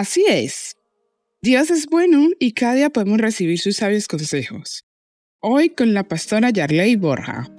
Así es. Dios es bueno y cada día podemos recibir sus sabios consejos. Hoy con la pastora Yarley Borja.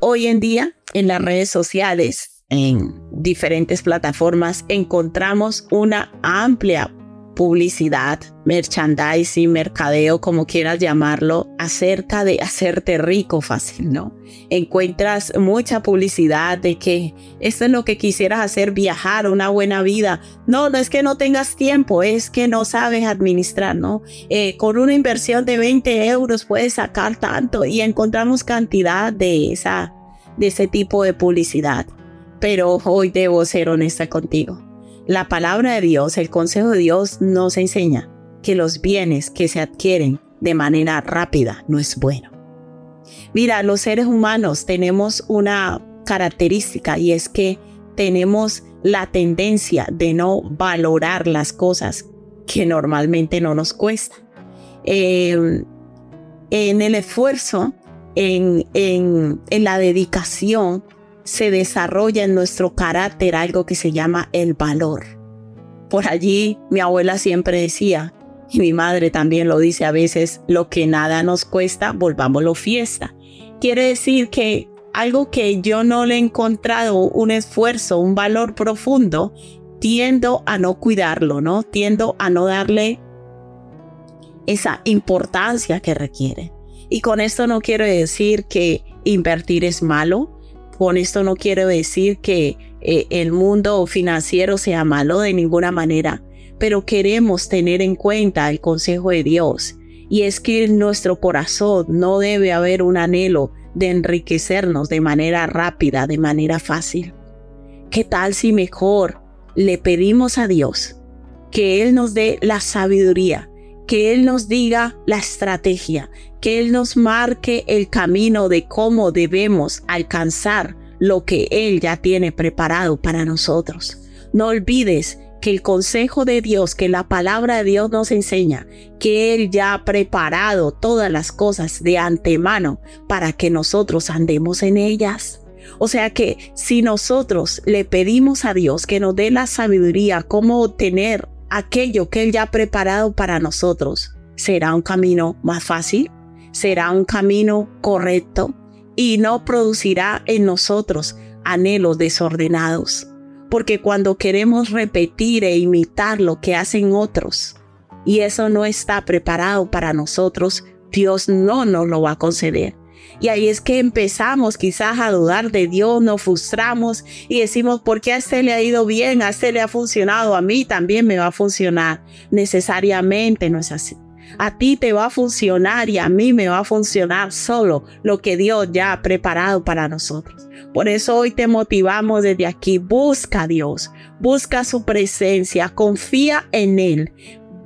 Hoy en día, en las redes sociales, en diferentes plataformas, encontramos una amplia publicidad, merchandising, mercadeo, como quieras llamarlo, acerca de hacerte rico fácil, ¿no? Encuentras mucha publicidad de que esto es lo que quisieras hacer, viajar, una buena vida. No, no es que no tengas tiempo, es que no sabes administrar, ¿no? Eh, con una inversión de 20 euros puedes sacar tanto y encontramos cantidad de, esa, de ese tipo de publicidad. Pero hoy debo ser honesta contigo la palabra de Dios, el consejo de Dios nos enseña que los bienes que se adquieren de manera rápida no es bueno. Mira, los seres humanos tenemos una característica y es que tenemos la tendencia de no valorar las cosas que normalmente no nos cuesta. Em, en el esfuerzo, en, en, en la dedicación, se desarrolla en nuestro carácter algo que se llama el valor. Por allí mi abuela siempre decía, y mi madre también lo dice a veces, lo que nada nos cuesta, volvámoslo fiesta. Quiere decir que algo que yo no le he encontrado un esfuerzo, un valor profundo, tiendo a no cuidarlo, ¿no? Tiendo a no darle esa importancia que requiere. Y con esto no quiero decir que invertir es malo, con esto no quiero decir que eh, el mundo financiero sea malo de ninguna manera, pero queremos tener en cuenta el consejo de Dios. Y es que en nuestro corazón no debe haber un anhelo de enriquecernos de manera rápida, de manera fácil. ¿Qué tal si mejor le pedimos a Dios que Él nos dé la sabiduría, que Él nos diga la estrategia, que Él nos marque el camino de cómo debemos alcanzar lo que Él ya tiene preparado para nosotros. No olvides que el consejo de Dios, que la palabra de Dios nos enseña, que Él ya ha preparado todas las cosas de antemano para que nosotros andemos en ellas. O sea que si nosotros le pedimos a Dios que nos dé la sabiduría, cómo obtener aquello que Él ya ha preparado para nosotros, será un camino más fácil, será un camino correcto y no producirá en nosotros anhelos desordenados. Porque cuando queremos repetir e imitar lo que hacen otros y eso no está preparado para nosotros, Dios no nos lo va a conceder. Y ahí es que empezamos quizás a dudar de Dios, nos frustramos y decimos, ¿por qué a este le ha ido bien? A este le ha funcionado, a mí también me va a funcionar. Necesariamente no es así. A ti te va a funcionar y a mí me va a funcionar solo lo que Dios ya ha preparado para nosotros. Por eso hoy te motivamos desde aquí. Busca a Dios, busca su presencia, confía en Él.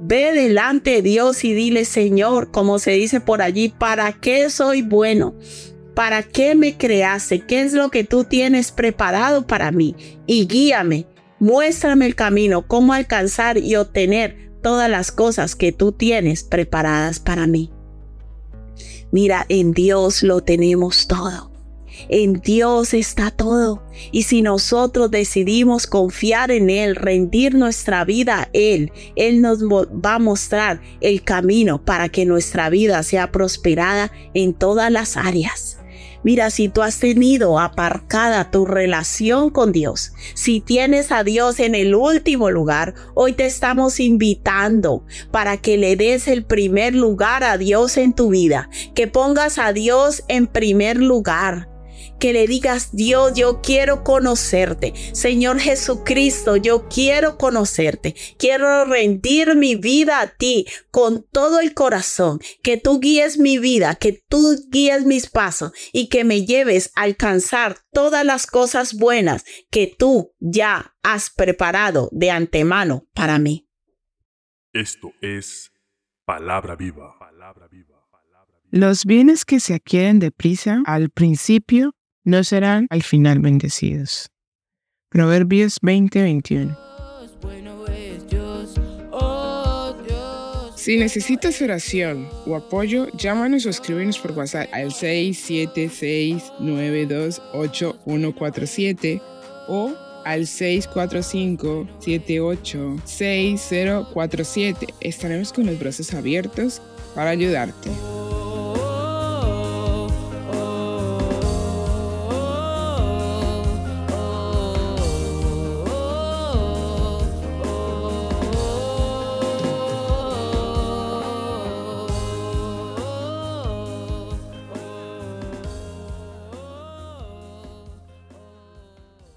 Ve delante de Dios y dile, Señor, como se dice por allí, ¿para qué soy bueno? ¿Para qué me creaste? ¿Qué es lo que tú tienes preparado para mí? Y guíame, muéstrame el camino, cómo alcanzar y obtener todas las cosas que tú tienes preparadas para mí. Mira, en Dios lo tenemos todo. En Dios está todo. Y si nosotros decidimos confiar en Él, rendir nuestra vida a Él, Él nos va a mostrar el camino para que nuestra vida sea prosperada en todas las áreas. Mira, si tú has tenido aparcada tu relación con Dios, si tienes a Dios en el último lugar, hoy te estamos invitando para que le des el primer lugar a Dios en tu vida, que pongas a Dios en primer lugar que le digas, Dios, yo quiero conocerte. Señor Jesucristo, yo quiero conocerte. Quiero rendir mi vida a ti con todo el corazón. Que tú guíes mi vida, que tú guíes mis pasos y que me lleves a alcanzar todas las cosas buenas que tú ya has preparado de antemano para mí. Esto es palabra viva. Palabra viva. Los bienes que se adquieren deprisa al principio no serán al final bendecidos. Proverbios 20:21. Si necesitas oración o apoyo, llámanos o escríbenos por WhatsApp al 676-928-147 o al 645-786047. Estaremos con los brazos abiertos para ayudarte.